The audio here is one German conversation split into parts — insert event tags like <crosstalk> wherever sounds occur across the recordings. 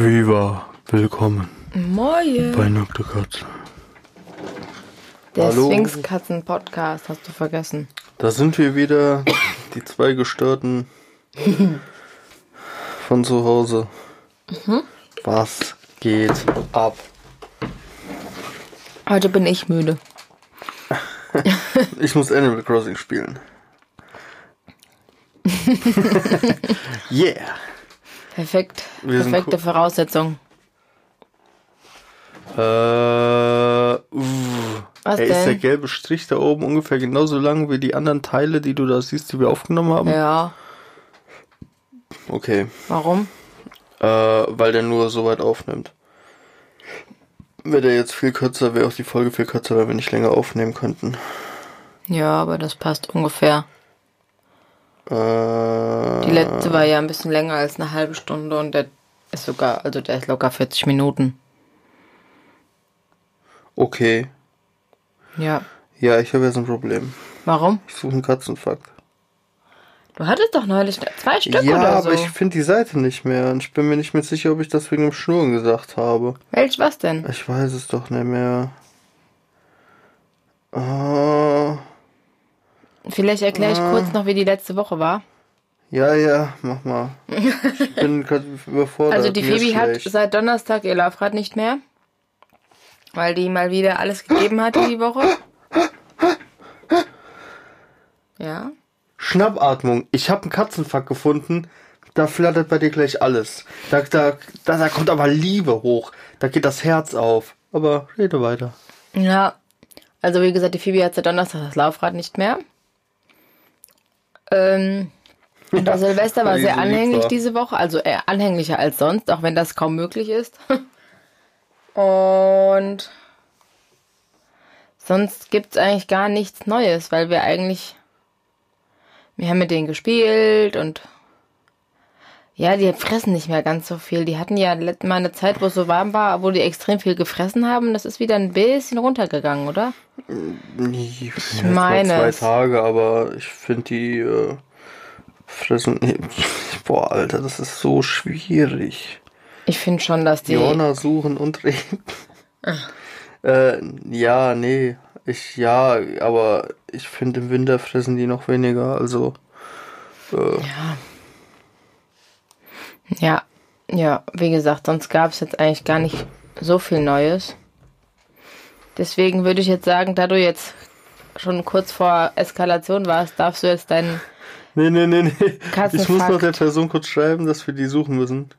Viva, willkommen Moje. bei Nackte Katze. Der. Sphinx-Katzen-Podcast hast du vergessen. Da sind wir wieder, die zwei Gestörten von zu Hause. Was geht ab? Heute bin ich müde. Ich muss Animal Crossing spielen. <laughs> yeah. Perfekt. Wir Perfekte cool. Voraussetzung. Äh, uh. Was Ey, ist der denn? gelbe Strich da oben ungefähr genauso lang wie die anderen Teile, die du da siehst, die wir aufgenommen haben? Ja. Okay. Warum? Äh, weil der nur so weit aufnimmt. Wäre der jetzt viel kürzer, wäre auch die Folge viel kürzer, weil wir nicht länger aufnehmen könnten. Ja, aber das passt ungefähr. Äh, Die letzte war ja ein bisschen länger als eine halbe Stunde und der ist sogar, also der ist locker 40 Minuten. okay. Ja. Ja, ich habe jetzt ein Problem. Warum? Ich suche einen Katzenfakt. Du hattest doch neulich zwei Stück ja, oder so. aber ich finde die Seite nicht mehr. Und ich bin mir nicht mehr sicher, ob ich das wegen dem Schnurren gesagt habe. Welch was denn? Ich weiß es doch nicht mehr. Äh, Vielleicht erkläre ich Ah. kurz noch, wie die letzte Woche war. ja, ja, mach mal. Ich bin <laughs> gerade überfordert. Also die Phoebe hat seit Donnerstag ihr Laufrad nicht mehr. Weil die mal wieder alles gegeben hatte die Woche. Ja. Schnappatmung. Ich habe einen Katzenfakt gefunden. Da flattert bei dir gleich alles. Da, da, da, da kommt aber Liebe hoch. Da geht das Herz auf. Aber rede weiter. Ja. Also wie gesagt, die Phoebe hat seit Donnerstag das Laufrad nicht mehr. Ähm, <laughs> der Silvester war sehr anhänglich diese Woche, also eher anhänglicher als sonst, auch wenn das kaum möglich ist. <laughs> Und sonst gibt's eigentlich gar nichts Neues, weil wir eigentlich, wir haben mit denen gespielt und ja, die fressen nicht mehr ganz so viel. Die hatten ja mal eine Zeit, wo es so warm war, wo die extrem viel gefressen haben. Das ist wieder ein bisschen runtergegangen, oder? Ich meine zwei. Tage, aber ich finde die äh, fressen. <laughs> Boah, Alter, das ist so schwierig. Ich finde schon, dass die. Johanna suchen und <laughs> reden. Äh, ja, nee. Ich, ja, aber ich finde im Winter fressen die noch weniger. Also, äh, Ja, ja, wie gesagt, sonst gab es jetzt eigentlich gar nicht so viel Neues. Deswegen würde ich jetzt sagen, da du jetzt schon kurz vor Eskalation warst, darfst du jetzt deinen. Nee, nee, nee, nee. Ich muss noch der Person kurz schreiben, dass wir die suchen müssen.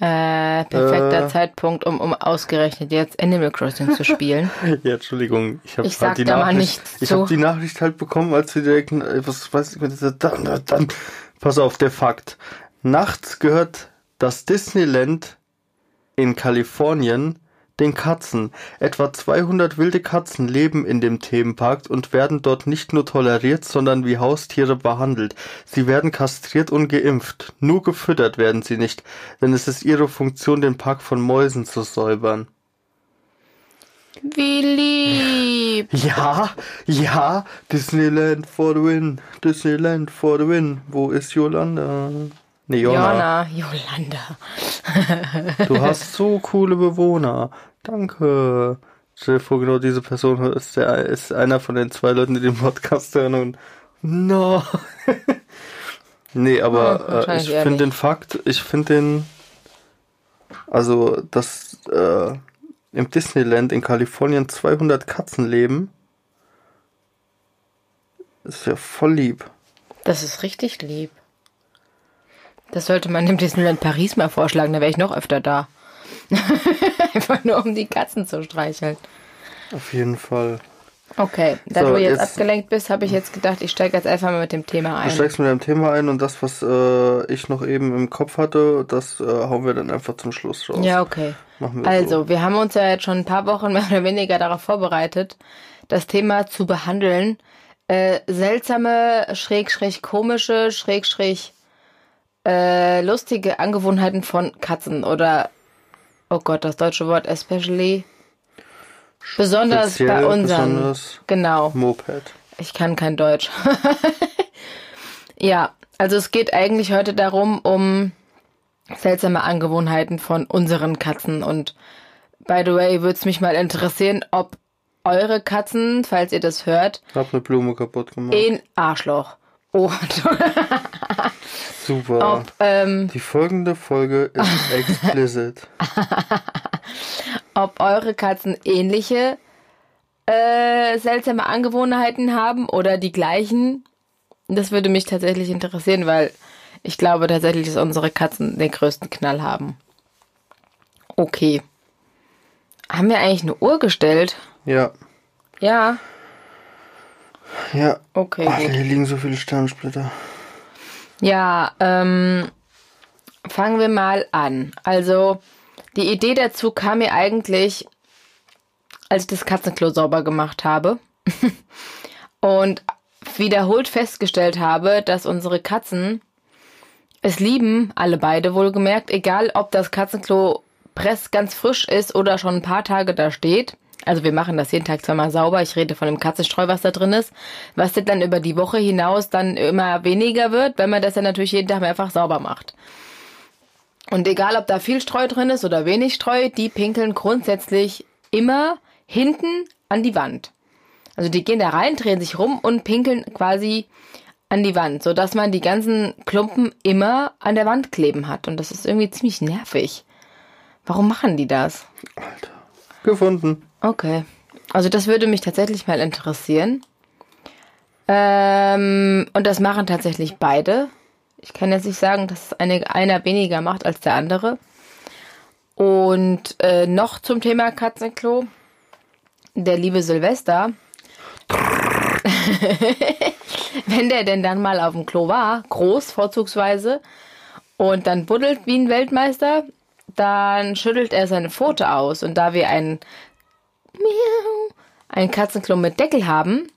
Äh, perfekter Äh. Zeitpunkt, um, um ausgerechnet jetzt Animal Crossing zu spielen. <laughs> Ja, Entschuldigung. Ich habe halt die Nachricht. ich zu. habe die Nachricht halt bekommen, als wir direkt, äh, was weiß ich, mit dieser, dann, dann, dann. Pass auf, der Fakt. Nachts gehört das Disneyland in Kalifornien den Katzen. Etwa 200 wilde Katzen leben in dem Themenpark und werden dort nicht nur toleriert, sondern wie Haustiere behandelt. Sie werden kastriert und geimpft. Nur gefüttert werden sie nicht, denn es ist ihre Funktion, den Park von Mäusen zu säubern. Wie lieb! Ja, ja, Disneyland for the win. Disneyland for the win. Wo ist Yolanda? Nee, Jona. Jona, Jolanda. <laughs> Du hast so coole Bewohner. Danke. Stell dir vor, genau diese Person ist, der, ist einer von den zwei Leuten, die den Podcast hören und no. <laughs> nee, Hm, aber äh, wahrscheinlich ich eher finde den. Fakt, ich finde den, also, dass äh, im Disneyland in Kalifornien 200 Katzen leben, ist ja voll lieb. Das ist richtig lieb. Das sollte man dem Disneyland Paris mal vorschlagen, da wäre ich noch öfter da. <laughs> Einfach nur, um die Katzen zu streicheln. Auf jeden Fall. Okay, da So, du jetzt, jetzt- abgelenkt bist, habe ich jetzt gedacht, ich steige jetzt einfach mal mit dem Thema Du ein. steigst mit deinem Thema ein und das, was äh, ich noch eben im Kopf hatte, das äh, hauen wir dann einfach zum Schluss raus. Ja, okay. Wir Also, so. wir haben uns ja jetzt schon ein paar Wochen <laughs> mehr oder weniger darauf vorbereitet, das Thema zu behandeln. Äh, seltsame, schräg, schräg, komische, schräg, schräg, äh, lustige Angewohnheiten von Katzen oder, oh Gott, das deutsche Wort, especially. Besonders Speziell, bei unseren. besonders Genau. Moped. Ich kann kein Deutsch. <laughs> ja, Also es geht eigentlich heute darum, um seltsame Angewohnheiten von unseren Katzen. Und by the way, würde es mich mal interessieren, ob eure Katzen, falls ihr das hört, Hab eine Blume kaputt gemacht. in Arschloch. Oh, <laughs> Super. ob, ähm, Die folgende Folge ist <laughs> explicit. ob eure Katzen ähnliche äh, seltsame Angewohnheiten haben oder die gleichen. Das würde mich tatsächlich interessieren, weil ich glaube tatsächlich, dass unsere Katzen den größten Knall haben. Okay. Haben wir eigentlich eine Uhr gestellt? Ja. Ja. Ja. Okay, Ach, hier liegen so viele Sternsplitter. Ja, ähm, fangen wir mal an. Also, die Idee dazu kam mir eigentlich, als ich das Katzenklo sauber gemacht habe <laughs> und wiederholt festgestellt habe, dass unsere Katzen es lieben, alle beide wohlgemerkt, egal ob das Katzenklo press ganz frisch ist oder schon ein paar Tage da steht. Also wir machen das jeden Tag zweimal sauber. Ich rede von dem Katzenstreu, was da drin ist, was dann über die Woche hinaus dann immer weniger wird, wenn man das dann natürlich jeden Tag mehrfach sauber macht. Und egal, ob da viel Streu drin ist oder wenig Streu, die pinkeln grundsätzlich immer hinten an die Wand. Also die gehen da rein, drehen sich rum und pinkeln quasi an die Wand, so dass man die ganzen Klumpen immer an der Wand kleben hat. Und das ist irgendwie ziemlich nervig. Warum machen die das? Gefunden. Okay. Also das würde mich tatsächlich mal interessieren. Ähm, und das machen tatsächlich beide. Ich kann jetzt nicht sagen, dass eine, einer weniger macht als der andere. Und äh, noch zum Thema Katzenklo. Der liebe Silvester. <laughs> Wenn der denn dann mal auf dem Klo war, groß vorzugsweise, und dann buddelt wie ein Weltmeister, dann schüttelt er seine Pfote aus. Und da wir ein Miau, ein Katzenklo mit Deckel haben,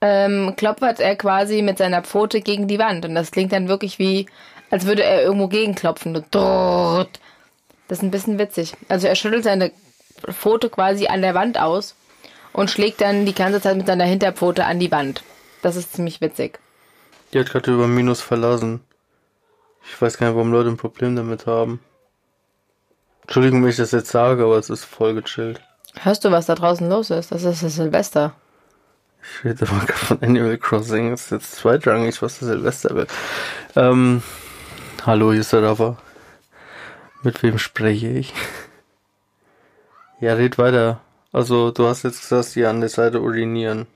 ähm, klopfert er quasi mit seiner Pfote gegen die Wand. Und das klingt dann wirklich wie, als würde er irgendwo gegenklopfen. Das ist ein bisschen witzig. Also er schüttelt seine Pfote quasi an der Wand aus und schlägt dann die ganze Zeit mit seiner Hinterpfote an die Wand. Das ist ziemlich witzig. Die hat gerade über Minus verlassen. Ich weiß gar nicht, warum Leute ein Problem damit haben. Entschuldigung, wenn ich das jetzt sage, aber es ist voll gechillt. Hörst du, was da draußen los ist? Das ist das Silvester. Ich rede gerade von Animal Crossing. Das ist jetzt zweitrangig, was das Silvester will. Ähm, hallo, hier ist der Rafa. Mit wem spreche ich? Ja, red weiter. Also, du hast jetzt gesagt, die an der Seite urinieren.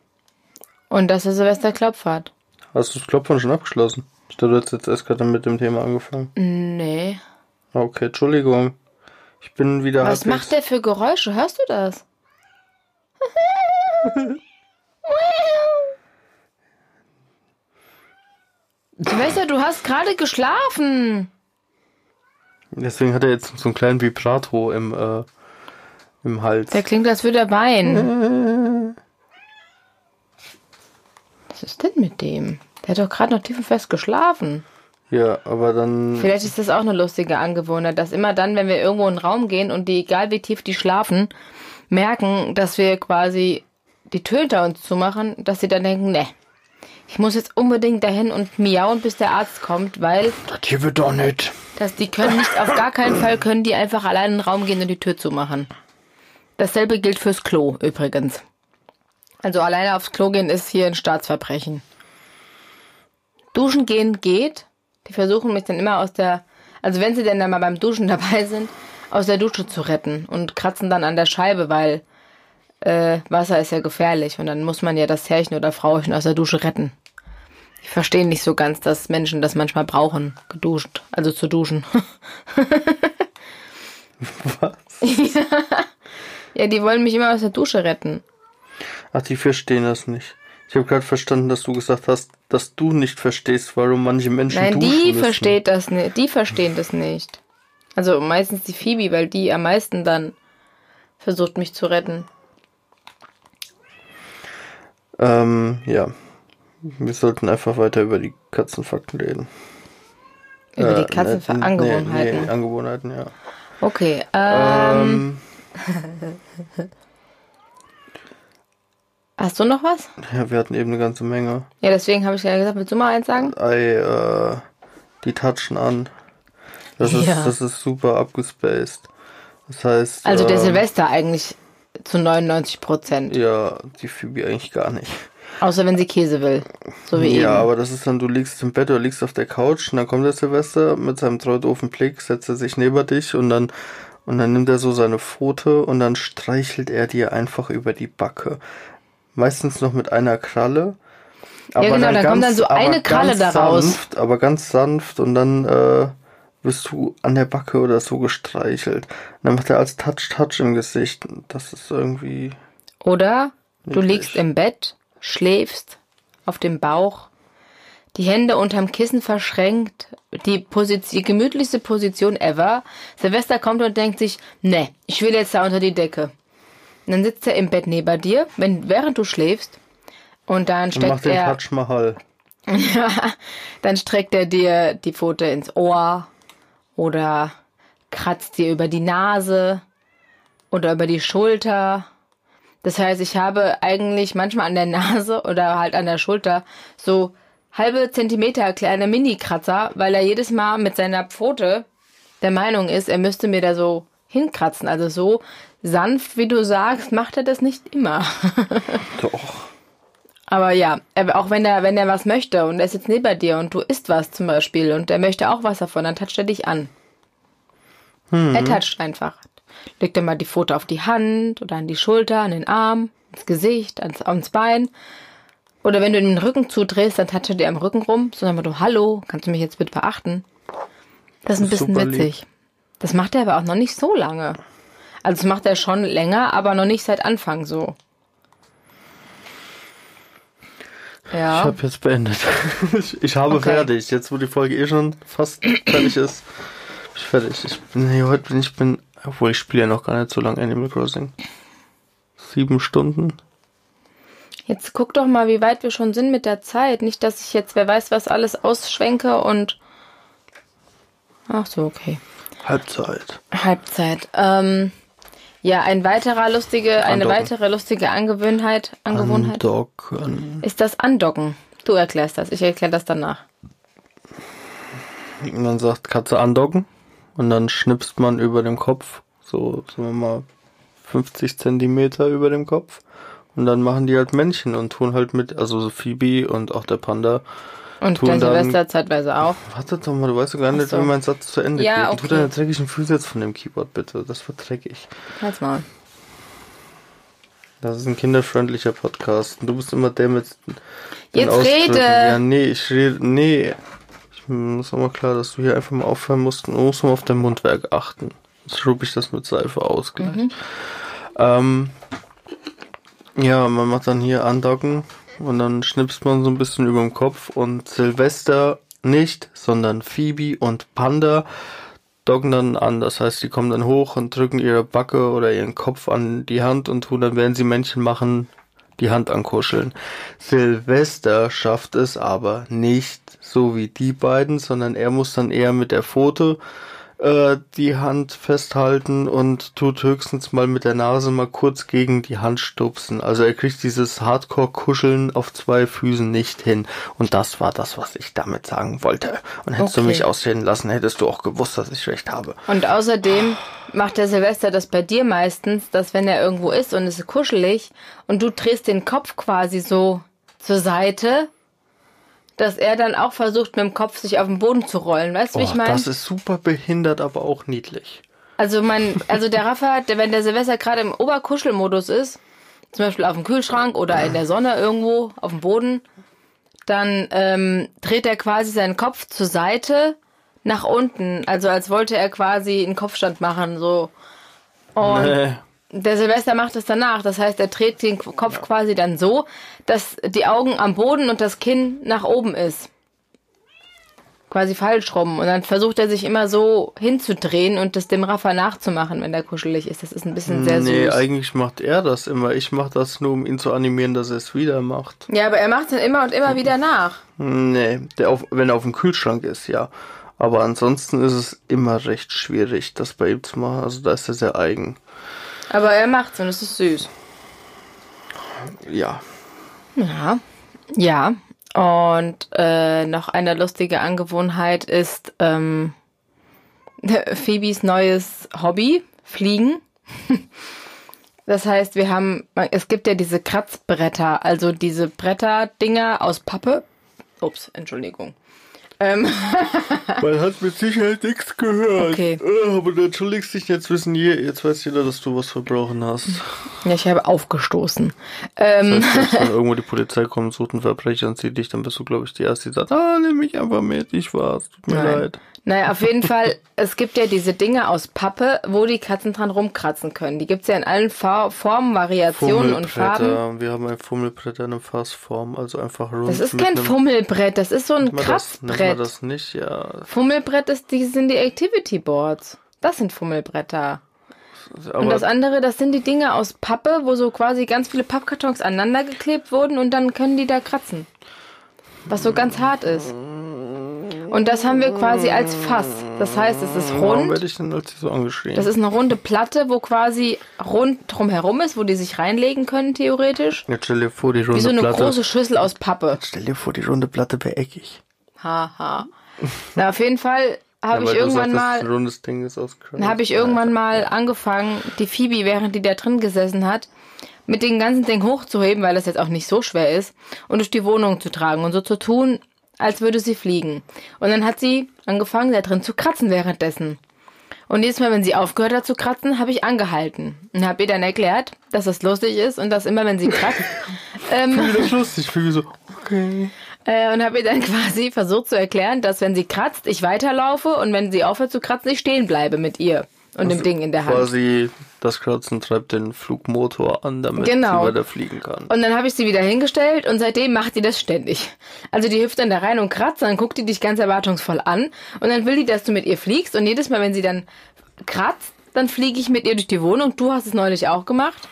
Und dass der Silvester Klopf hat. Hast du das Klopfen schon abgeschlossen? Ich dachte, du hättest jetzt erst gerade mit dem Thema angefangen. Nee. Okay, Entschuldigung. Ich bin wieder Was macht der für Geräusche? Hörst du das? Silvester, du hast gerade geschlafen. Deswegen hat er jetzt so einen kleinen Vibrato im, äh, im Hals. Der klingt, als würde er weinen. <laughs> Was ist denn mit dem? Der hat doch gerade noch tief und fest geschlafen. Ja, aber dann. Vielleicht ist das auch eine lustige Angewohnheit, dass immer dann, wenn wir irgendwo in den Raum gehen und die, egal wie tief die schlafen, merken, dass wir quasi die Tür hinter uns zumachen, dass sie dann denken, ne, ich muss jetzt unbedingt dahin und miauen, bis der Arzt kommt, weil Das hier wird doch nicht. dass die können nicht, auf gar keinen Fall können die einfach allein in den Raum gehen und die Tür zumachen. Dasselbe gilt fürs Klo übrigens. Also alleine aufs Klo gehen ist hier ein Staatsverbrechen. Duschen gehen geht. Die versuchen mich dann immer aus der, also wenn sie denn dann mal beim Duschen <laughs> dabei sind, aus der Dusche zu retten und kratzen dann an der Scheibe, weil äh, Wasser ist ja gefährlich und dann muss man ja das Herrchen oder Frauchen aus der Dusche retten. Ich verstehe nicht so ganz, dass Menschen das manchmal brauchen, geduscht, also zu duschen. <laughs> Was? <laughs> Ja, die wollen mich immer aus der Dusche retten. Ach, die verstehen das nicht. Ich habe gerade verstanden, dass du gesagt hast, dass du nicht verstehst, warum manche Menschen Nein, die müssen. versteht das nicht. Die verstehen das nicht. Also meistens die Phoebe, weil die am meisten dann versucht mich zu retten. Ähm, ja. Wir sollten einfach weiter über die Katzenfakten reden. Über Äh, die Katzenangewohnheiten. Nee, nee, Angewohnheiten, ja. Okay, ähm, Ähm, <laughs> Hast du noch was? Ja, wir hatten eben eine ganze Menge. Ja, deswegen habe ich ja gesagt, willst du mal eins sagen? Ei, äh, die touchen an. Das ist, Ja. das ist super abgespaced. Das heißt. Also der ähm, Silvester eigentlich zu 99 Prozent. Ja, die Phoebe eigentlich gar nicht. Außer wenn sie Käse will. So wie ja, eben. aber das ist dann, du liegst im Bett oder liegst auf der Couch und dann kommt der Silvester mit seinem treu doofen Blick, setzt er sich neben dich und dann, und dann nimmt er so seine Pfote und dann streichelt er dir einfach über die Backe. Meistens noch mit einer Kralle. genau, dann kommt dann so aber eine Kralle ganz da raus. Sanft, aber ganz sanft und dann äh, wirst du an der Backe oder so gestreichelt. Und dann macht er als Touch-Touch im Gesicht. Das ist irgendwie. Oder du liegst im Bett, schläfst auf dem Bauch, die Hände unterm Kissen verschränkt, die, Position, die gemütlichste Position ever. Silvester kommt und denkt sich, ne, ich will jetzt da unter die Decke. Und dann sitzt er im Bett neben dir, wenn, während du schläfst, und dann macht steckt den er, Touch Mahal. <laughs> dann streckt er dir die Pfote ins Ohr oder kratzt dir über die Nase oder über die Schulter. Das heißt, ich habe eigentlich manchmal an der Nase oder halt an der Schulter so halbe Zentimeter kleine Mini-Kratzer, weil er jedes Mal mit seiner Pfote der Meinung ist, er müsste mir da so hinkratzen. Also so sanft, wie du sagst, macht er das nicht immer. <laughs> Doch. Aber ja, auch wenn er, wenn er was möchte und er ist jetzt neben dir und du isst was zum Beispiel und er möchte auch was davon, dann toucht er dich an. Er toucht einfach. Legt er mal die Pfote auf die Hand oder an die Schulter, an den Arm, ins Gesicht, ans, ans Bein. Oder wenn du ihm den Rücken zudrehst, dann toucht er dir am Rücken rum. So dann du, hallo, kannst du mich jetzt bitte beachten? Das ist ein bisschen super lieb. witzig. Das macht er aber auch noch nicht so lange. Also das macht er schon länger, aber noch nicht seit Anfang so. Ich Ja. habe jetzt beendet. <laughs> ich, ich habe Okay. fertig. Jetzt, wo die Folge eh schon fast fertig ist, bin ich fertig. Ich bin, nee, heute bin ich, bin, obwohl ich spiele ja noch gar nicht so lange Animal Crossing. Sieben Stunden. Jetzt guck doch mal, wie weit wir schon sind mit der Zeit. Nicht, dass ich jetzt, wer weiß, was alles ausschwenke und. Ach so, okay. Halbzeit. Halbzeit. Ähm, ja, ein weiterer lustige, eine Andocken. weitere lustige Angewohnheit, Angewohnheit Andocken. ist das Andocken. Du erklärst das, ich erkläre das danach. Man sagt Katze andocken und dann schnipst man über dem Kopf, so sagen wir mal 50 Zentimeter über dem Kopf und dann machen die halt Männchen und tun halt mit, also so Phoebe und auch der Panda. Und Tun dann- Silvester zeitweise auch. Warte doch mal, du weißt doch gar nicht, so. wie mein Satz zu Ende Ja, geht. Und Tu okay. deine dreckigen Füße jetzt von dem Keyboard bitte, das wird dreckig. Halt's mal. Das ist ein kinderfreundlicher Podcast und du bist immer der mit den Jetzt Ausdrücken. rede! Ja, nee, ich rede, nee. Ich muss auch mal klar, dass du hier einfach mal aufhören musst und musst mal auf dein Mundwerk achten. Jetzt schrub ich das mit Seife aus gleich. Mhm. Ähm, ja, man macht dann hier andocken und dann schnipst man so ein bisschen über dem Kopf und Silvester nicht, sondern Phoebe und Panda docken dann an. Das heißt, die kommen dann hoch und drücken ihre Backe oder ihren Kopf an die Hand und tun dann, während sie Männchen machen, die Hand ankuscheln. Silvester schafft es aber nicht so wie die beiden, sondern er muss dann eher mit der Pfote äh, die Hand festhalten und tut höchstens mal mit der Nase mal kurz gegen die Hand stupsen. Also er kriegt dieses Hardcore-Kuscheln auf zwei Füßen nicht hin. Und das war das, was ich damit sagen wollte. Und hättest du Okay. mich ausreden lassen, hättest du auch gewusst, dass ich recht habe. Und außerdem macht der Silvester das bei dir meistens, dass wenn er irgendwo ist und es ist kuschelig und du drehst den Kopf quasi so zur Seite, dass er dann auch versucht, mit dem Kopf sich auf den Boden zu rollen. Weißt du, wie ich meine? das ist super behindert, aber auch niedlich. Also mein, also der Rafa, der, wenn der Silvester gerade im Oberkuschelmodus ist, zum Beispiel auf dem Kühlschrank oder in der Sonne irgendwo auf dem Boden, dann ähm, dreht er quasi seinen Kopf zur Seite nach unten, also als wollte er quasi einen Kopfstand machen, so. Und Äh, der Silvester macht es danach. Das heißt, er dreht den Kopf quasi dann so, dass die Augen am Boden und das Kinn nach oben ist. Quasi falsch rum. Und dann versucht er sich immer so hinzudrehen und das dem Rafa nachzumachen, wenn der kuschelig ist. Das ist ein bisschen sehr nee, süß. eigentlich macht er das immer. Ich mache das nur, um ihn zu animieren, dass er es wieder macht. Ja, aber er macht es dann immer und immer wieder nach. Nee, der auf, wenn er auf dem Kühlschrank ist, ja. Aber ansonsten ist es immer recht schwierig, das bei ihm zu machen. Also da ist er sehr eigen. Aber er macht's und es ist süß. Ja. Ja, ja. Und äh, noch eine lustige Angewohnheit ist ähm, <laughs> Phoebes neues Hobby, Fliegen. <laughs> Das heißt, wir haben, es gibt ja diese Kratzbretter, also diese Bretterdinger aus Pappe. Ups, Entschuldigung. Ähm. <laughs> Man hat mit Sicherheit nichts gehört. Okay. Äh, Aber du entschuldigst dich, jetzt wissen je, jetzt weiß jeder, dass du was verbrochen hast. Ja, ich habe aufgestoßen. Ähm, Das heißt, wenn <laughs> irgendwo die Polizei kommt, sucht einen Verbrecher und sieht dich, dann bist du, glaube ich, die Erste, die sagt, ah, nimm mich einfach mit, ich war's, tut mir Nein. leid. Naja, auf jeden Fall, es gibt ja diese Dinge aus Pappe, wo die Katzen dran rumkratzen können. Die gibt's ja in allen Fa Formen, Variationen und Farben. Wir haben ein Fummelbrett in einer Fassform, also einfach rund. Das ist kein Fummelbrett, das ist so ein man das, Kratzbrett. das nicht, ja. Fummelbrett ist, die sind die Activity Boards. Das sind Fummelbretter. Aber und das andere, das sind die Dinge aus Pappe, wo so quasi ganz viele Pappkartons aneinander geklebt wurden und dann können die da kratzen. Was so ganz hart ist. Und das haben wir quasi als Fass. Das heißt, es ist warum rund. werde ich denn als so angeschrien? Das ist eine runde Platte, wo quasi rund drumherum ist, wo die sich reinlegen können, theoretisch. Jetzt stell dir vor, die runde Wie so eine Platte. große Schüssel aus Pappe. Stell dir vor, die runde Platte wäre eckig. Haha. Na, auf jeden Fall habe Ja, ich irgendwann sagst, mal. es ein rundes Ding ist aus Crunch. Dann habe ich irgendwann mal angefangen, die Phoebe, während die da drin gesessen hat, mit dem ganzen Ding hochzuheben, weil das jetzt auch nicht so schwer ist, und durch die Wohnung zu tragen und so zu tun, als würde sie fliegen. Und dann hat sie angefangen, da drin zu kratzen währenddessen. Und jedes Mal, wenn sie aufgehört hat zu kratzen, habe ich angehalten und habe ihr dann erklärt, dass das lustig ist und dass immer, wenn sie kratzt, <laughs> ähm, Wie das lustig, für so, okay. äh, und habe ihr dann <laughs> quasi versucht zu erklären, dass wenn sie kratzt, ich weiterlaufe und wenn sie aufhört zu kratzen, ich stehen bleibe mit ihr und dem Ding in der Hand. Quasi, das Kratzen treibt den Flugmotor an, damit Genau. sie weiter fliegen kann. Und dann habe ich sie wieder hingestellt und seitdem macht die das ständig. Also die hüpft dann da rein und kratzt, dann guckt die dich ganz erwartungsvoll an und dann will die, dass du mit ihr fliegst und jedes Mal, wenn sie dann kratzt, dann fliege ich mit ihr durch die Wohnung. Du hast es neulich auch gemacht.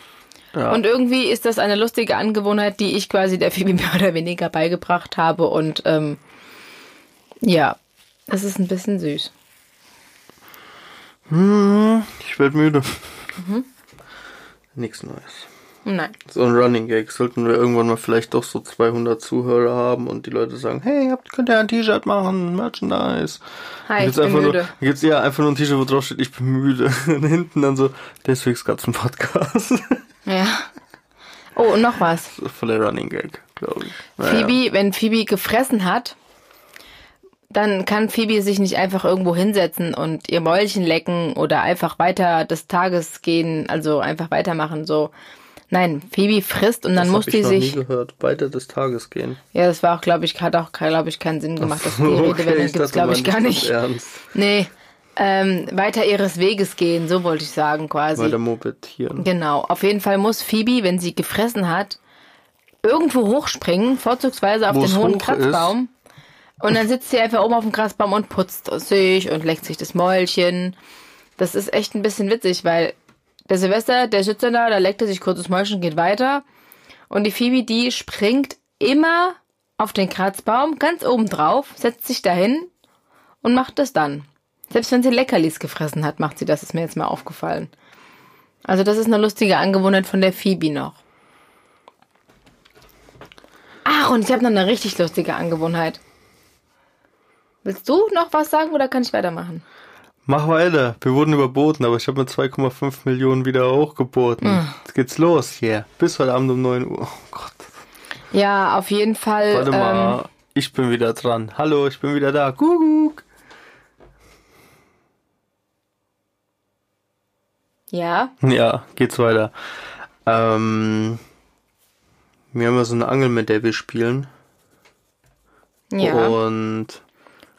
Ja. Und irgendwie ist das eine lustige Angewohnheit, die ich quasi der Phoebe mehr oder weniger beigebracht habe und ähm, ja, es ist ein bisschen süß. Ich werde müde. Mhm. Nichts Neues. Nein. So ein Running Gag. Sollten wir irgendwann mal vielleicht doch so 200 Zuhörer haben und die Leute sagen, hey, habt, könnt ihr ein T-Shirt machen, Merchandise. Hi, ich Jetzt bin einfach müde. Nur, jetzt ja einfach nur ein T-Shirt, wo drauf steht, ich bin müde. <laughs> Und hinten dann so, deswegen gab's einen Podcast. Ja. Oh, und noch was. Voller Running Gag, glaube ich. Naja. Phoebe, wenn Phoebe gefressen hat, dann kann Phoebe sich nicht einfach irgendwo hinsetzen und ihr Mäulchen lecken oder einfach weiter des Tages gehen, also einfach weitermachen, so. Nein, Phoebe frisst und dann das muss hab ich die noch sich. nie gehört. Weiter des Tages gehen. Ja, das war auch, glaube ich, hat auch, glaube ich, keinen Sinn gemacht, dass <laughs> die Redewendung ich gibt's, dachte, glaube ich, gar nicht. Ernst. Nee, ähm, weiter ihres Weges gehen, so wollte ich sagen, quasi. Weiter mopedieren. Genau. Auf jeden Fall muss Phoebe, wenn sie gefressen hat, irgendwo hochspringen, vorzugsweise auf Wo den hohen Kratzbaum. Und dann sitzt sie einfach oben auf dem Kratzbaum und putzt sich und leckt sich das Mäulchen. Das ist echt ein bisschen witzig, weil der Silvester, der sitzt dann da, da leckt er sich kurz das Mäulchen, geht weiter. Und die Phoebe, die springt immer auf den Kratzbaum, ganz oben drauf, setzt sich dahin und macht das dann. Selbst wenn sie Leckerlis gefressen hat, macht sie das, ist mir jetzt mal aufgefallen. Also das ist eine lustige Angewohnheit von der Phoebe noch. Ach, und ich habe noch eine richtig lustige Angewohnheit. Willst du noch was sagen oder kann ich weitermachen? Mach weiter. Wir wurden überboten, aber ich habe mit 2,5 Millionen wieder hochgeboten. Hm. Jetzt geht's los hier. Bis heute Abend um 9 Uhr. Oh Gott. Ja, auf jeden Fall. Warte ähm, mal. Ich bin wieder dran. Hallo, ich bin wieder da. Kuckuck. ja, Ja, geht's weiter. Ähm, wir haben ja so eine Angel, mit der wir spielen. ja. Und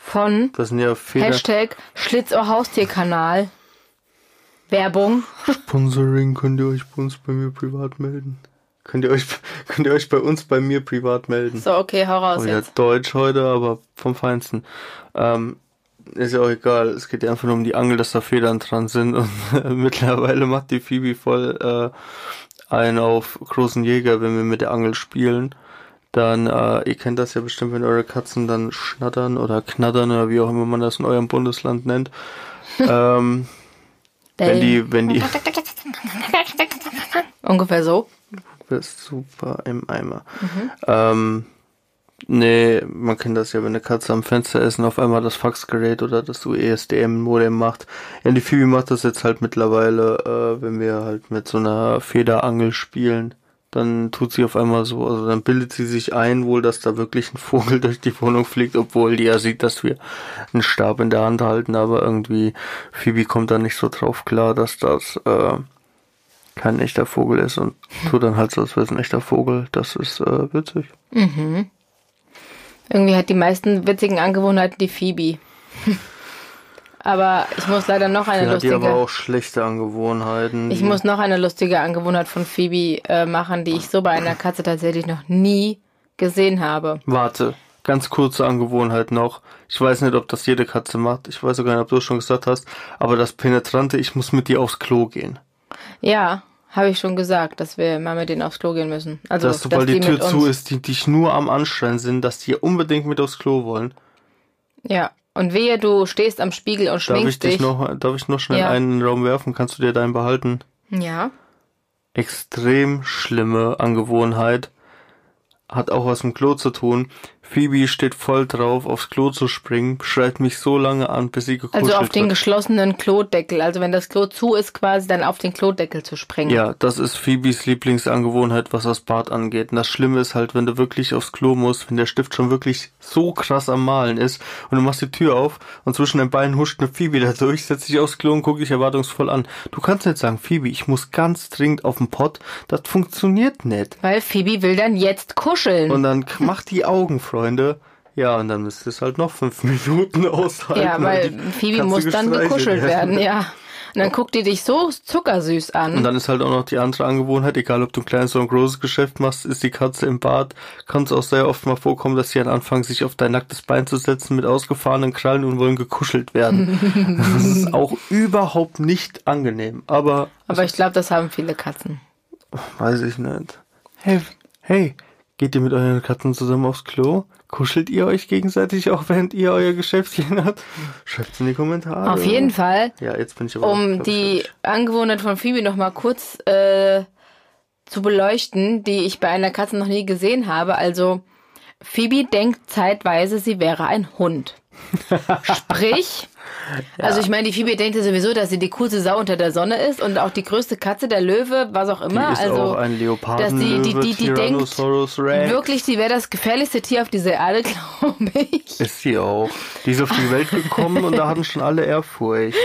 Von das sind ja. Hashtag Schlitzohr-Haustierkanal. Werbung. Sponsoring könnt ihr euch bei uns bei mir privat melden. Könnt ihr euch, <laughs> könnt ihr euch bei uns bei mir privat melden. So, okay, hau raus Oh ja, jetzt. Deutsch heute, aber vom Feinsten. Ähm, ist ja auch egal. Es geht ja einfach nur um die Angel, dass da Federn dran sind. Und <laughs> mittlerweile macht die Phoebe voll äh, einen auf großen Jäger, wenn wir mit der Angel spielen. Dann, äh, ihr kennt das ja bestimmt, wenn eure Katzen dann schnattern oder knattern oder wie auch immer man das in eurem Bundesland nennt. <laughs> ähm, wenn die, wenn die, <laughs> Ungefähr so. super im Eimer. Ähm, nee, man kennt das ja, wenn eine Katze am Fenster ist und auf einmal das Faxgerät oder das UESDM-Modem macht. Ja, die Phoebe macht das jetzt halt mittlerweile, äh, wenn wir halt mit so einer Federangel spielen. Dann tut sie auf einmal so, also dann bildet sie sich ein, wohl, dass da wirklich ein Vogel <laughs> durch die Wohnung fliegt, obwohl die ja sieht, dass wir einen Stab in der Hand halten, aber irgendwie Phoebe kommt da nicht so drauf klar, dass das äh, kein echter Vogel ist und tut dann halt so, als wäre es ein echter Vogel. Das ist äh, witzig. Irgendwie hat die meisten witzigen Angewohnheiten die Phoebe. <laughs> aber ich muss leider noch eine Sie hat die aber lustige. auch schlechte Angewohnheiten. Ich muss noch eine lustige Angewohnheit von Phoebe äh, machen, die ich so bei einer Katze tatsächlich noch nie gesehen habe. Warte, ganz kurze Angewohnheit noch. Ich weiß nicht, ob das jede Katze macht. Ich weiß sogar nicht, ob du es schon gesagt hast. Aber das Penetrante, ich muss mit dir aufs Klo gehen. Ja, habe ich schon gesagt, dass wir mal mit denen aufs Klo gehen müssen. Also, dass sobald die, die Tür zu ist, die dich nur am Anschreien sind, dass die unbedingt mit aufs Klo wollen. Ja. Und wehe, du stehst am Spiegel und Darf ich schminkst dich dich. noch, darf ich noch schnell Ja. einen in den Raum werfen? Kannst du dir deinen behalten? Ja. extrem schlimme Angewohnheit. Hat auch was mit Klo zu tun. Phoebe steht voll drauf, aufs Klo zu springen, schreit mich so lange an, bis sie gekuschelt Also auf den wird. geschlossenen Klodeckel. Also wenn das Klo zu ist, quasi dann auf den Klodeckel zu springen. Ja, das ist Phoebes Lieblingsangewohnheit, was das Bad angeht. Und das Schlimme ist halt, wenn du wirklich aufs Klo musst, wenn der Stift schon wirklich so krass am Malen ist und du machst die Tür auf und zwischen den Beinen huscht eine Phoebe da durch, setzt dich aufs Klo und guckt dich erwartungsvoll an. Du kannst nicht sagen, Phoebe, ich muss ganz dringend auf den Pott. Das funktioniert nicht. Weil Phoebe will dann jetzt kuscheln. Und dann macht die Augen, Freunde. Ja, und dann müsst ihr es halt noch fünf <laughs> Minuten aushalten. ja, weil Phoebe muss dann gekuschelt werden, ja. <laughs> Und dann guckt die dich so zuckersüß an. Und dann ist halt auch noch die andere Angewohnheit, egal ob du ein kleines oder ein großes Geschäft machst, ist die Katze im Bad, kann es auch sehr oft mal vorkommen, dass sie dann anfangen, sich auf dein nacktes Bein zu setzen mit ausgefahrenen Krallen und wollen gekuschelt werden. <laughs> das ist auch überhaupt nicht angenehm, aber Aber ich glaube, das haben viele Katzen. weiß ich nicht. Hey, hey, geht ihr mit euren Katzen zusammen aufs Klo? Kuschelt ihr euch gegenseitig auch, während ihr euer Geschäftchen habt? Schreibt's in die Kommentare. Auf jeden Fall, Ja, jetzt bin ich aber um glaub ich, die fertig. Angewohnheit von Phoebe noch mal kurz äh, zu beleuchten, die ich bei einer Katze noch nie gesehen habe. Also Phoebe denkt zeitweise, sie wäre ein Hund. <laughs> Sprich, also ich meine, die Phoebe denkt ja sowieso, dass sie die coolste Sau unter der Sonne ist und auch die größte Katze, der Löwe, was auch Die immer. ist also auch ein dass Leopardenlöwe, die, die, die, die denkt wirklich, sie wäre das gefährlichste Tier auf dieser Erde, <laughs> glaube ich. Ist sie auch. Die ist auf die Welt gekommen und da hatten schon alle Ehrfurcht.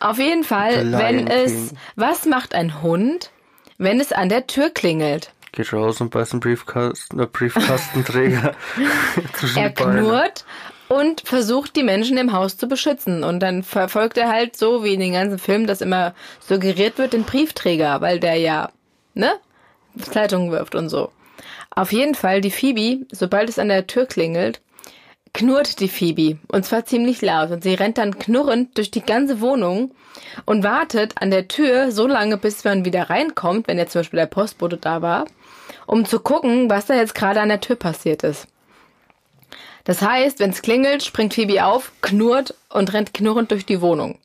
Auf jeden Fall, wenn es, was macht ein Hund, wenn es an der Tür klingelt? Geht raus und beißt einen Briefkasten, äh, Briefkastenträger <laughs> <laughs> zwischen Er die Beine. knurrt und versucht, die Menschen im Haus zu beschützen. Und dann verfolgt er halt so, wie in den ganzen Filmen das immer suggeriert wird, den Briefträger, weil der ja, ne, Zeitungen wirft und so. Auf jeden Fall, die Phoebe, sobald es an der Tür klingelt, knurrt die Phoebe. Und zwar ziemlich laut. Und sie rennt dann knurrend durch die ganze Wohnung und wartet an der Tür so lange, bis man wieder reinkommt, wenn jetzt zum Beispiel der Postbote da war, um zu gucken, was da jetzt gerade an der Tür passiert ist. Das heißt, wenn es klingelt, springt Phoebe auf, knurrt und rennt knurrend durch die Wohnung.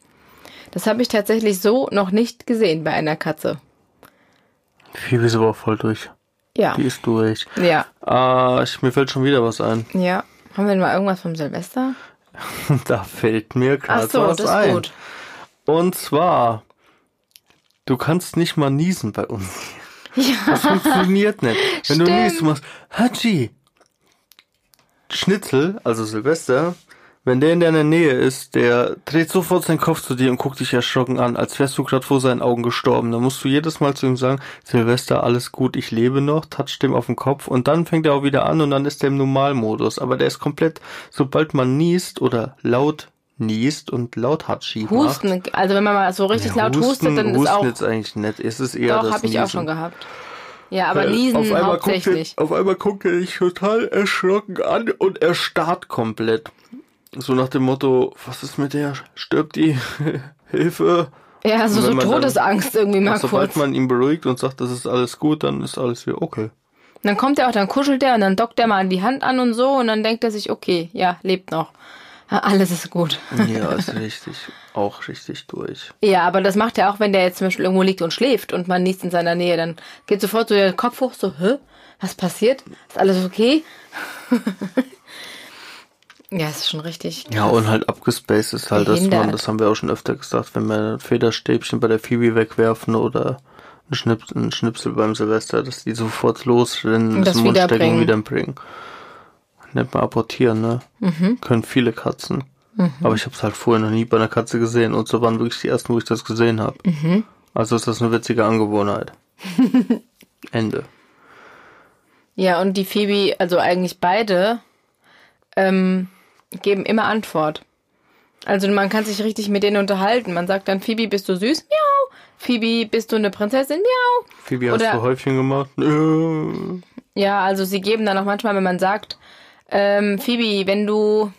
Das habe ich tatsächlich so noch nicht gesehen bei einer Katze. Phoebe ist aber auch voll durch. Ja. Die ist durch. Ja. Ah, ich, mir fällt schon wieder was ein. Ja. Haben wir denn mal irgendwas vom Silvester? <laughs> Da fällt mir gerade so, was das ist ein. gut. Und zwar, du kannst nicht mal niesen bei uns. Das funktioniert nicht. Wenn du Stimmt. niest, du machst Hatschi. Schnitzel, also Silvester, wenn der in deiner Nähe ist, der dreht sofort seinen Kopf zu dir und guckt dich erschrocken an, als wärst du gerade vor seinen Augen gestorben. Dann musst du jedes Mal zu ihm sagen, Silvester, alles gut, ich lebe noch, touch dem auf den Kopf und dann fängt er auch wieder an und dann ist er im Normalmodus. Aber der ist komplett, sobald man niest oder laut niest und laut Hatschi macht. Husten, also wenn man mal so richtig Ja, laut hustet, dann Husten ist auch. jetzt eigentlich nicht. Es ist eher Doch, das habe ich auch schon gehabt. Ja, aber Weil Niesen auf einmal hauptsächlich. Guckt er, auf einmal guckt er dich total erschrocken an und er starrt komplett. So nach dem Motto, was ist mit der? Stirbt die? <laughs> Hilfe? Ja, so, so man dann- Todesangst irgendwie mal Und <laughs> sobald kurz. man ihn beruhigt und sagt, das ist alles gut, dann ist alles wieder okay. Dann kommt er auch, dann kuschelt er und dann dockt er mal an die Hand an und so und dann denkt er sich, okay, ja, lebt noch. Alles ist gut. Ja, ist richtig, auch richtig durch. Ja, aber das macht er auch, wenn der jetzt zum Beispiel irgendwo liegt und schläft und man nichts in seiner Nähe, dann geht sofort so der Kopf hoch, so, hä? Was passiert? Ist alles okay? <laughs> ja, ist schon richtig. Ja, und halt abgespaced ist halt, dass man, das haben wir auch schon öfter gesagt, wenn wir ein Federstäbchen bei der Phoebe wegwerfen oder ein, Schnips, ein Schnipsel beim Silvester, dass die sofort losrennen, Und das zum Mund stecken wiederbringen. und wieder bringen. Nennt man apportieren, ne? Mhm. Können viele Katzen. Aber ich habe es halt vorher noch nie bei einer Katze gesehen und so waren wirklich die ersten, wo ich das gesehen habe. Mhm. Also ist das eine witzige Angewohnheit. <laughs> Ende. Ja, und die Phoebe, also eigentlich beide, ähm, geben immer Antwort. Also man kann sich richtig mit denen unterhalten. Man sagt dann, Phoebe, bist du süß? Miau. Phoebe, bist du eine Prinzessin? Miau. Phoebe, hast Oder- du Häufchen gemacht? Ja, also sie geben dann auch manchmal, wenn man sagt, ähm, Phoebe, wenn du,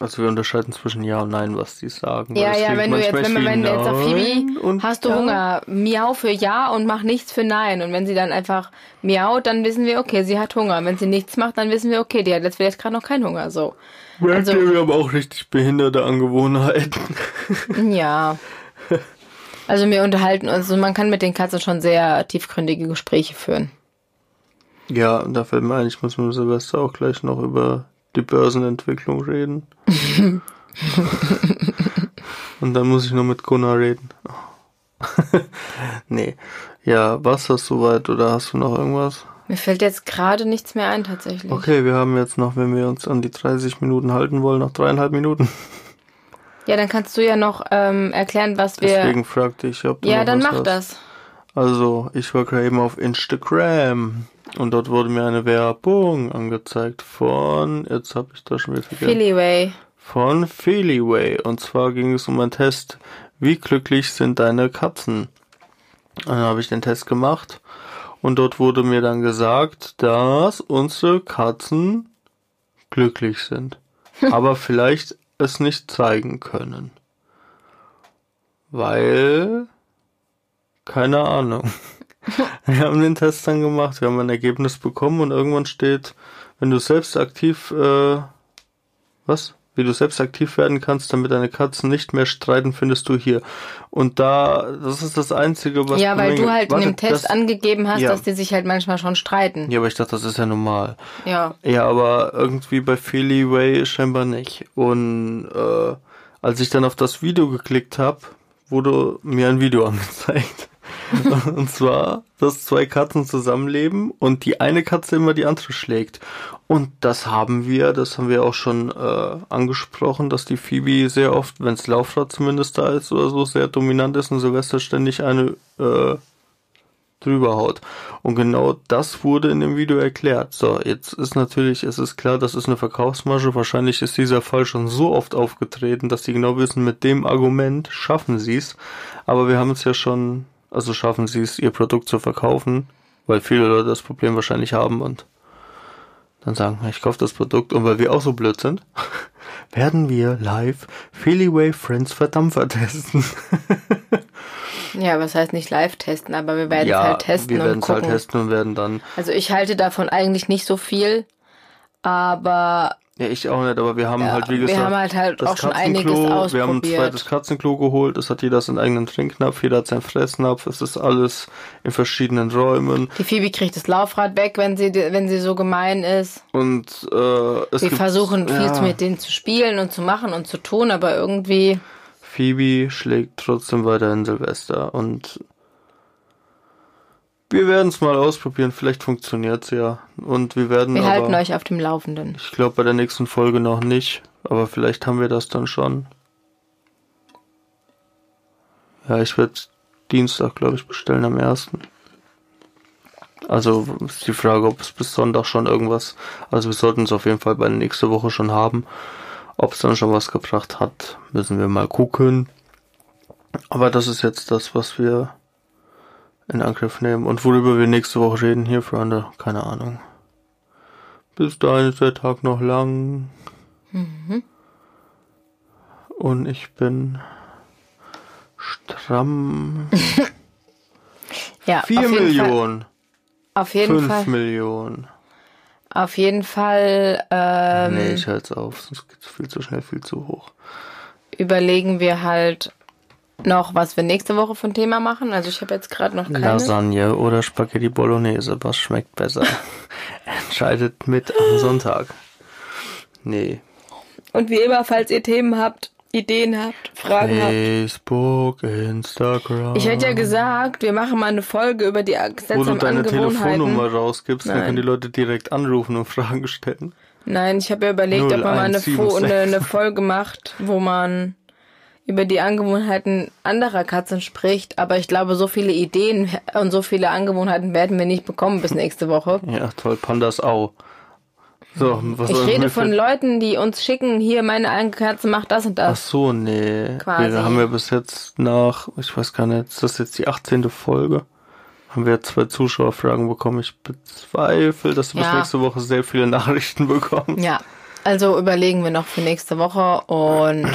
Also wir unterscheiden zwischen Ja und Nein, was die sagen. ja, ja, wenn du jetzt, wenn man, wenn jetzt sagst, Nein Phoebe, und hast du Ja. Hunger? Miau für Ja und mach nichts für Nein. Und wenn sie dann einfach miaut, dann wissen wir, okay, sie hat Hunger. Wenn sie nichts macht, dann wissen wir, okay, die hat jetzt vielleicht gerade noch keinen Hunger, so. Merkt Also- ihr, wir haben auch richtig behinderte Angewohnheiten. <laughs> Ja. Also wir unterhalten uns und man kann mit den Katzen schon sehr tiefgründige Gespräche führen. Ja, und da fällt mir ein, ich muss mit Silvester auch gleich noch über die Börsenentwicklung reden. <laughs> und dann muss ich noch mit Gunnar reden. nee. Ja, was hast du soweit oder hast du noch irgendwas? Mir fällt jetzt gerade nichts mehr ein tatsächlich. Okay, wir haben jetzt noch, wenn wir uns an die 30 Minuten halten wollen, noch dreieinhalb Minuten. Ja, dann kannst du ja noch ähm, erklären, was wir. Deswegen fragte ich, ob du ja, dann mach hast. das. Also, ich war gerade eben auf Instagram und dort wurde mir eine Werbung angezeigt von, jetzt habe ich da schon wieder vergessen, Philly von Feelyway. Und zwar ging es um einen Test, wie glücklich sind deine Katzen? Dann habe ich den Test gemacht und dort wurde mir dann gesagt, dass unsere Katzen glücklich sind, <laughs> aber vielleicht es nicht zeigen können. Weil keine Ahnung. <laughs> Wir haben den Test dann gemacht, wir haben ein Ergebnis bekommen und irgendwann steht, wenn du selbst aktiv, äh, was? Wie du selbst aktiv werden kannst, damit deine Katzen nicht mehr streiten, findest du hier. Und da, das ist das Einzige, was... Ja, weil du halt Warte, in dem Test das, angegeben hast, ja. dass die sich halt manchmal schon streiten. Ja, aber ich dachte, das ist ja normal. Ja. Ja, aber irgendwie bei Feelyway scheinbar nicht. Und äh, als ich dann auf das Video geklickt habe, wurde mir ein Video <laughs> angezeigt. <laughs> und zwar, dass zwei Katzen zusammenleben und die eine Katze immer die andere schlägt. Und das haben wir, das haben wir auch schon äh, angesprochen, dass die Phoebe sehr oft, wenns Laufrad zumindest da ist oder so, sehr dominant ist und Silvester ständig eine äh, drüber haut. Und genau das wurde in dem Video erklärt. So, jetzt ist natürlich, es ist klar, das ist eine Verkaufsmasche. Wahrscheinlich ist dieser Fall schon so oft aufgetreten, dass sie genau wissen, mit dem Argument schaffen sie es. Aber wir haben es ja schon, also schaffen sie es, ihr Produkt zu verkaufen, weil viele Leute das Problem wahrscheinlich haben und dann sagen, ich kaufe das Produkt und weil wir auch so blöd sind, <laughs> werden wir live Feelyway Friends Verdampfer testen. <laughs> Ja, was heißt nicht live testen, aber wir werden es ja, halt testen wir werden und es halt testen und werden dann Also ich halte davon eigentlich nicht so viel, aber Ja, ich auch nicht, aber wir haben Ja, halt, wie wir gesagt, haben halt halt das auch schon einiges Katzenklo, wir haben ein ausprobiert. zweites Katzenklo geholt, es hat jeder seinen eigenen Trinknapf, jeder hat seinen Fressnapf, es ist alles in verschiedenen Räumen die Phoebe kriegt das Laufrad weg, wenn sie wenn sie so gemein ist. und äh, es Wir gibt, versuchen viel ja, mit denen zu spielen und zu machen und zu tun, aber irgendwie Phoebe schlägt trotzdem weiterhin Silvester und wir werden es mal ausprobieren, vielleicht funktioniert's ja und wir werden wir aber, halten euch auf dem Laufenden. ich glaube bei der nächsten Folge noch nicht, aber vielleicht haben wir das dann schon. Ja, ich werde Dienstag, glaube ich, bestellen am ersten. Also ist die Frage, ob es bis Sonntag schon irgendwas. Also wir sollten es auf jeden Fall bei nächste Woche schon haben. Ob es dann schon was gebracht hat, müssen wir mal gucken. Aber das ist jetzt das, was wir in Angriff nehmen. Und worüber wir nächste Woche reden hier, Freunde, keine Ahnung. Bis dahin ist der Tag noch lang. Und ich bin stramm. <laughs> Ja, Vier auf jeden Fall, Millionen. auf jeden Fünf Fall, Millionen. Auf jeden Fall ähm, nee, ich halte es auf, sonst geht's viel zu schnell, viel zu hoch. überlegen wir halt noch, was wir nächste Woche für ein Thema machen. Also ich habe jetzt gerade noch keine. Lasagne oder Spaghetti Bolognese, was schmeckt besser? <laughs> Entscheidet mit am Sonntag. Nee. Und wie immer, falls ihr Themen habt, Ideen habt, Fragen habt. Facebook, Instagram. Ich hätte ja gesagt, wir machen mal eine Folge über die Wo du deine. Telefonnummer rausgibst, dann Nein. können die Leute direkt anrufen und Fragen stellen. Nein, ich habe ja überlegt, ob man mal eine, Fo 0176. eine, eine Folge macht, wo man über die Angewohnheiten anderer Katzen spricht. Aber ich glaube, so viele Ideen und so viele Angewohnheiten werden wir nicht bekommen bis nächste Woche. Ja, toll, Pandas Au. So, was Ich rede von Leuten, die uns schicken, hier meine eine Katze macht das und Ach das. so, nee. Quasi. Wir haben ja bis jetzt nach, ich weiß gar nicht, ist das jetzt die 18. Folge? Haben wir zwei Zuschauerfragen bekommen. Ich bezweifle, dass wir bis Ja. nächste Woche sehr viele Nachrichten bekommen. Ja, also überlegen wir noch für nächste Woche und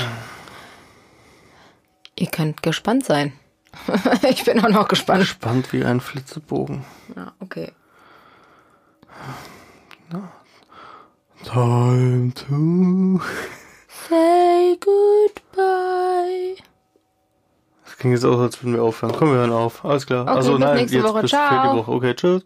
ihr könnt gespannt sein. <laughs> ich bin auch noch gespannt. Spannend wie ein Flitzebogen. Ja, okay. Time to... Say goodbye. Das klingt jetzt aus, als würden wir aufhören. Komm, wir hören auf. Alles klar. Okay, also bis nein, nächste jetzt Woche. bis Ciao. Woche. Okay, tschüss.